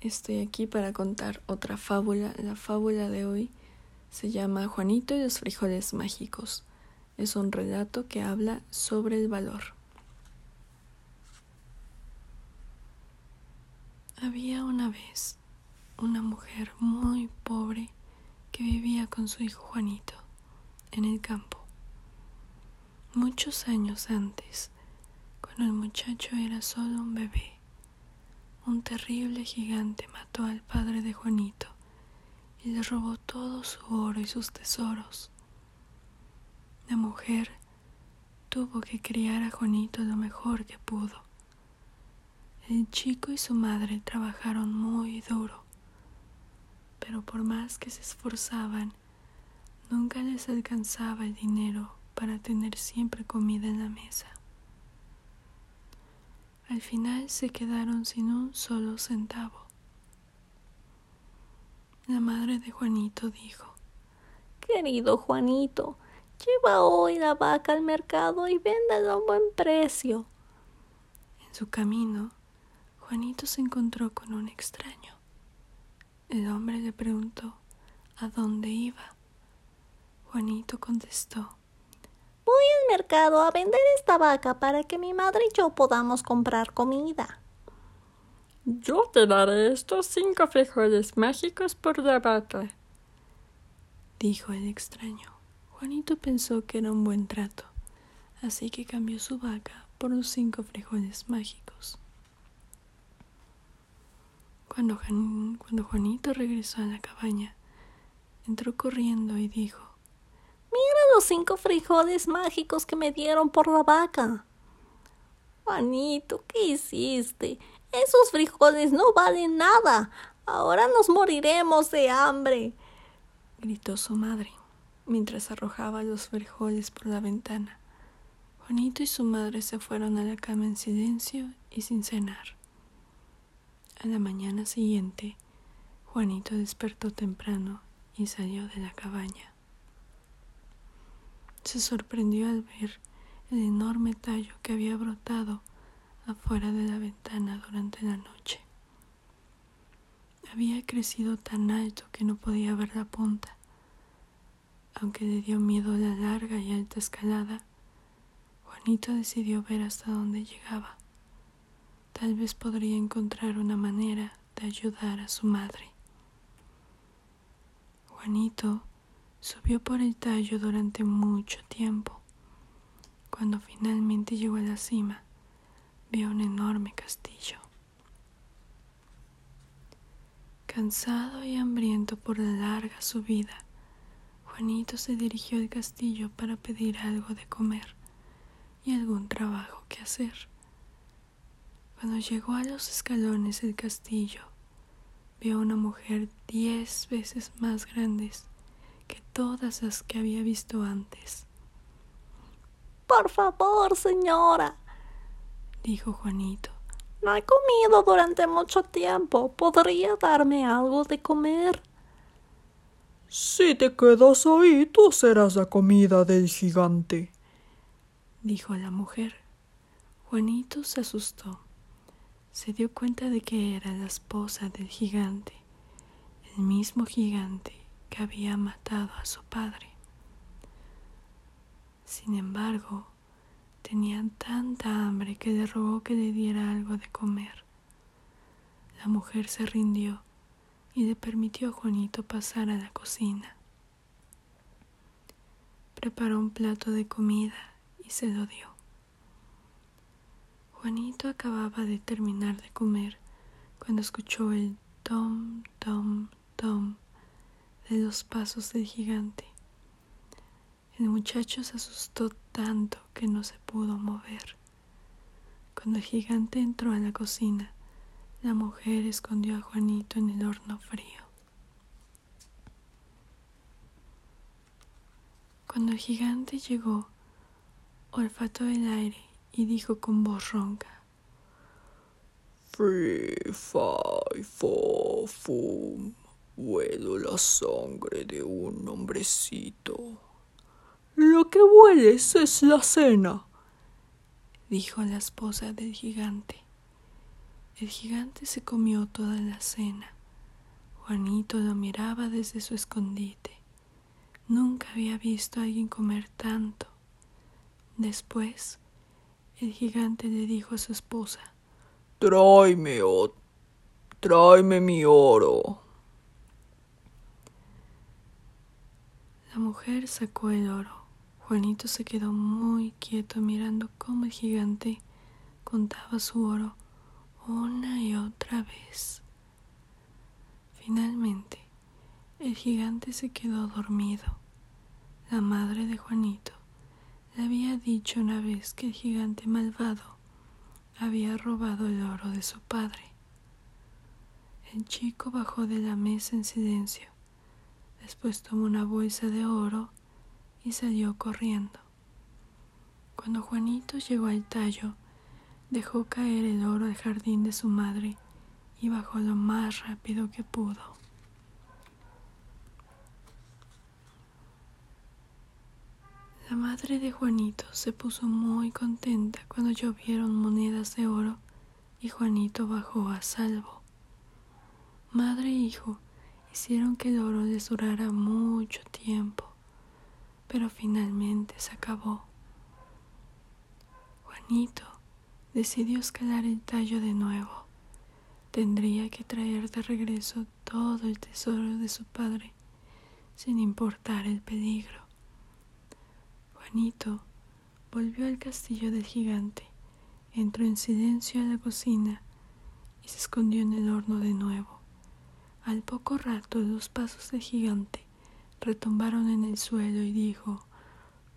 Estoy aquí para contar otra fábula. La fábula de hoy se llama Juanito y los frijoles mágicos. Es un relato que habla sobre el valor. Había una vez una mujer muy pobre que vivía con su hijo Juanito en el campo. Muchos años antes, cuando el muchacho era solo un bebé, un terrible gigante mató al padre de Juanito y le robó todo su oro y sus tesoros. La mujer tuvo que criar a Juanito lo mejor que pudo. El chico y su madre trabajaron muy duro, pero por más que se esforzaban, nunca les alcanzaba el dinero para tener siempre comida en la mesa. Al final se quedaron sin un solo centavo. La madre de Juanito dijo, Querido Juanito, lleva hoy la vaca al mercado y véndela a un buen precio. En su camino, Juanito se encontró con un extraño. El hombre le preguntó a dónde iba. Juanito contestó, mercado a vender esta vaca para que mi madre y yo podamos comprar comida. Yo te daré estos cinco frijoles mágicos por la vaca, dijo el extraño. Juanito pensó que era un buen trato, así que cambió su vaca por los cinco frijoles mágicos. Cuando, cuando Juanito regresó a la cabaña, entró corriendo y dijo los cinco frijoles mágicos que me dieron por la vaca. Juanito, ¿qué hiciste? Esos frijoles no valen nada. Ahora nos moriremos de hambre. gritó su madre mientras arrojaba los frijoles por la ventana. Juanito y su madre se fueron a la cama en silencio y sin cenar. A la mañana siguiente, Juanito despertó temprano y salió de la cabaña. Se sorprendió al ver el enorme tallo que había brotado afuera de la ventana durante la noche. Había crecido tan alto que no podía ver la punta. Aunque le dio miedo la larga y alta escalada, Juanito decidió ver hasta dónde llegaba. Tal vez podría encontrar una manera de ayudar a su madre. Juanito Subió por el tallo durante mucho tiempo. Cuando finalmente llegó a la cima, vio un enorme castillo. Cansado y hambriento por la larga subida, Juanito se dirigió al castillo para pedir algo de comer y algún trabajo que hacer. Cuando llegó a los escalones del castillo, vio una mujer diez veces más grandes todas las que había visto antes. Por favor, señora, dijo Juanito. No he comido durante mucho tiempo. ¿Podría darme algo de comer? Si te quedas ahí, tú serás la comida del gigante, dijo la mujer. Juanito se asustó. Se dio cuenta de que era la esposa del gigante, el mismo gigante que había matado a su padre. Sin embargo, tenían tanta hambre que le rogó que le diera algo de comer. La mujer se rindió y le permitió a Juanito pasar a la cocina. Preparó un plato de comida y se lo dio. Juanito acababa de terminar de comer cuando escuchó el tom, tom, tom de los pasos del gigante. El muchacho se asustó tanto que no se pudo mover. Cuando el gigante entró a la cocina, la mujer escondió a Juanito en el horno frío. Cuando el gigante llegó, olfató el aire y dijo con voz ronca: Free, fi, fo, fum. Huelo la sangre de un hombrecito. Lo que hueles es la cena, dijo la esposa del gigante. El gigante se comió toda la cena. Juanito lo miraba desde su escondite. Nunca había visto a alguien comer tanto. Después, el gigante le dijo a su esposa, Tráeme, o tráeme mi oro. La mujer sacó el oro. Juanito se quedó muy quieto mirando cómo el gigante contaba su oro una y otra vez. Finalmente, el gigante se quedó dormido. La madre de Juanito le había dicho una vez que el gigante malvado había robado el oro de su padre. El chico bajó de la mesa en silencio. Después tomó una bolsa de oro y salió corriendo. Cuando Juanito llegó al tallo, dejó caer el oro al jardín de su madre y bajó lo más rápido que pudo. La madre de Juanito se puso muy contenta cuando llovieron monedas de oro y Juanito bajó a salvo. Madre e hijo hicieron que les durara mucho tiempo, pero finalmente se acabó. Juanito decidió escalar el tallo de nuevo. Tendría que traer de regreso todo el tesoro de su padre, sin importar el peligro. Juanito volvió al castillo del gigante, entró en silencio a la cocina y se escondió en el horno de nuevo. Al poco rato los pasos del gigante retumbaron en el suelo y dijo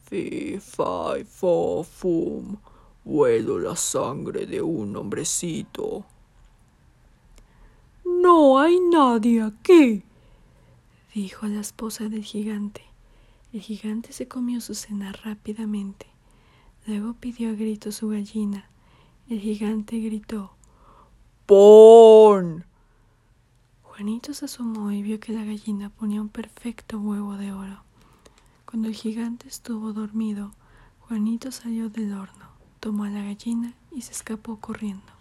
Fi, fi, fo, fum. Huelo la sangre de un hombrecito. No hay nadie aquí, dijo la esposa del gigante. El gigante se comió su cena rápidamente. Luego pidió a gritos su gallina. El gigante gritó ¡Pon! Juanito se asomó y vio que la gallina ponía un perfecto huevo de oro. Cuando el gigante estuvo dormido, Juanito salió del horno, tomó a la gallina y se escapó corriendo.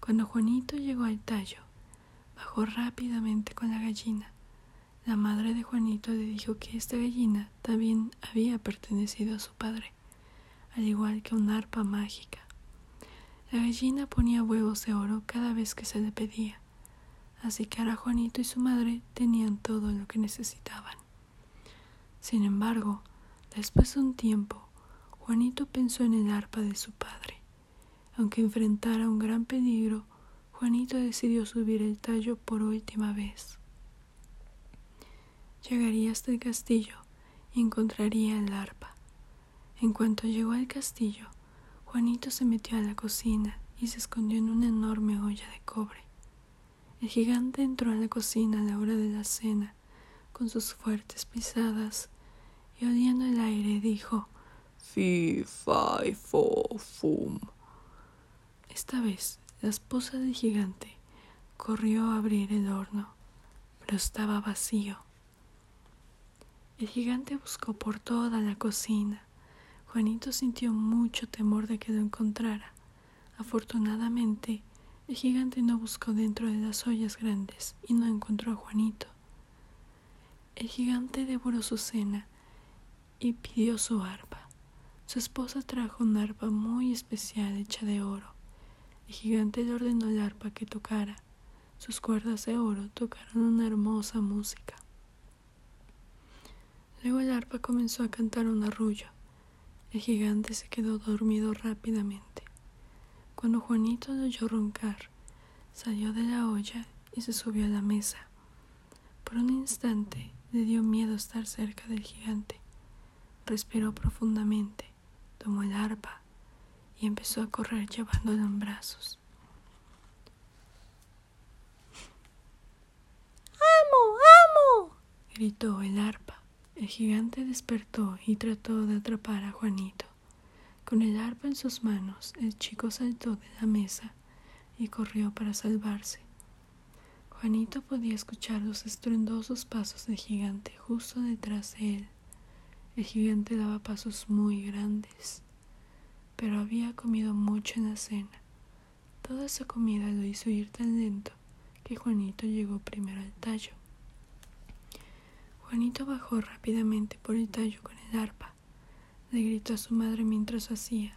Cuando Juanito llegó al tallo, bajó rápidamente con la gallina. La madre de Juanito le dijo que esta gallina también había pertenecido a su padre, al igual que una arpa mágica. La gallina ponía huevos de oro cada vez que se le pedía, así que ahora Juanito y su madre tenían todo lo que necesitaban. Sin embargo, después de un tiempo, Juanito pensó en el arpa de su padre. Aunque enfrentara un gran peligro, Juanito decidió subir el tallo por última vez. Llegaría hasta el castillo y encontraría el arpa. En cuanto llegó al castillo, Juanito se metió a la cocina y se escondió en una enorme olla de cobre. El gigante entró a la cocina a la hora de la cena, con sus fuertes pisadas, y oliendo el aire dijo Fi, fi, fo, fum. Esta vez la esposa del gigante corrió a abrir el horno, pero estaba vacío. El gigante buscó por toda la cocina. Juanito sintió mucho temor de que lo encontrara. Afortunadamente, el gigante no buscó dentro de las ollas grandes y no encontró a Juanito. El gigante devoró su cena y pidió su arpa. Su esposa trajo una arpa muy especial hecha de oro. El gigante le ordenó al arpa que tocara. Sus cuerdas de oro tocaron una hermosa música. Luego el arpa comenzó a cantar un arrullo. El gigante se quedó dormido rápidamente. Cuando Juanito lo oyó roncar, salió de la olla y se subió a la mesa. Por un instante le dio miedo estar cerca del gigante. Respiró profundamente, tomó el arpa y empezó a correr llevándolo en brazos. ¡Amo, amo! gritó el arpa. El gigante despertó y trató de atrapar a Juanito. Con el arpa en sus manos, el chico saltó de la mesa y corrió para salvarse. Juanito podía escuchar los estruendosos pasos del gigante justo detrás de él. El gigante daba pasos muy grandes, pero había comido mucho en la cena. Toda esa comida lo hizo ir tan lento que Juanito llegó primero al tallo. Juanito bajó rápidamente por el tallo con el arpa. Le gritó a su madre mientras hacía.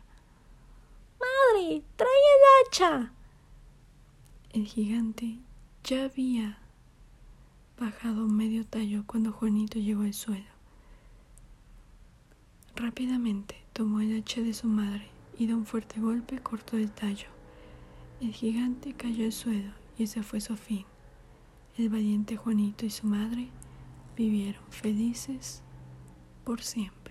¡Madre! ¡Trae el hacha! El gigante ya había bajado medio tallo cuando Juanito llegó al suelo. Rápidamente tomó el hacha de su madre y de un fuerte golpe cortó el tallo. El gigante cayó al suelo y ese fue su fin. El valiente Juanito y su madre vivieron felices por siempre.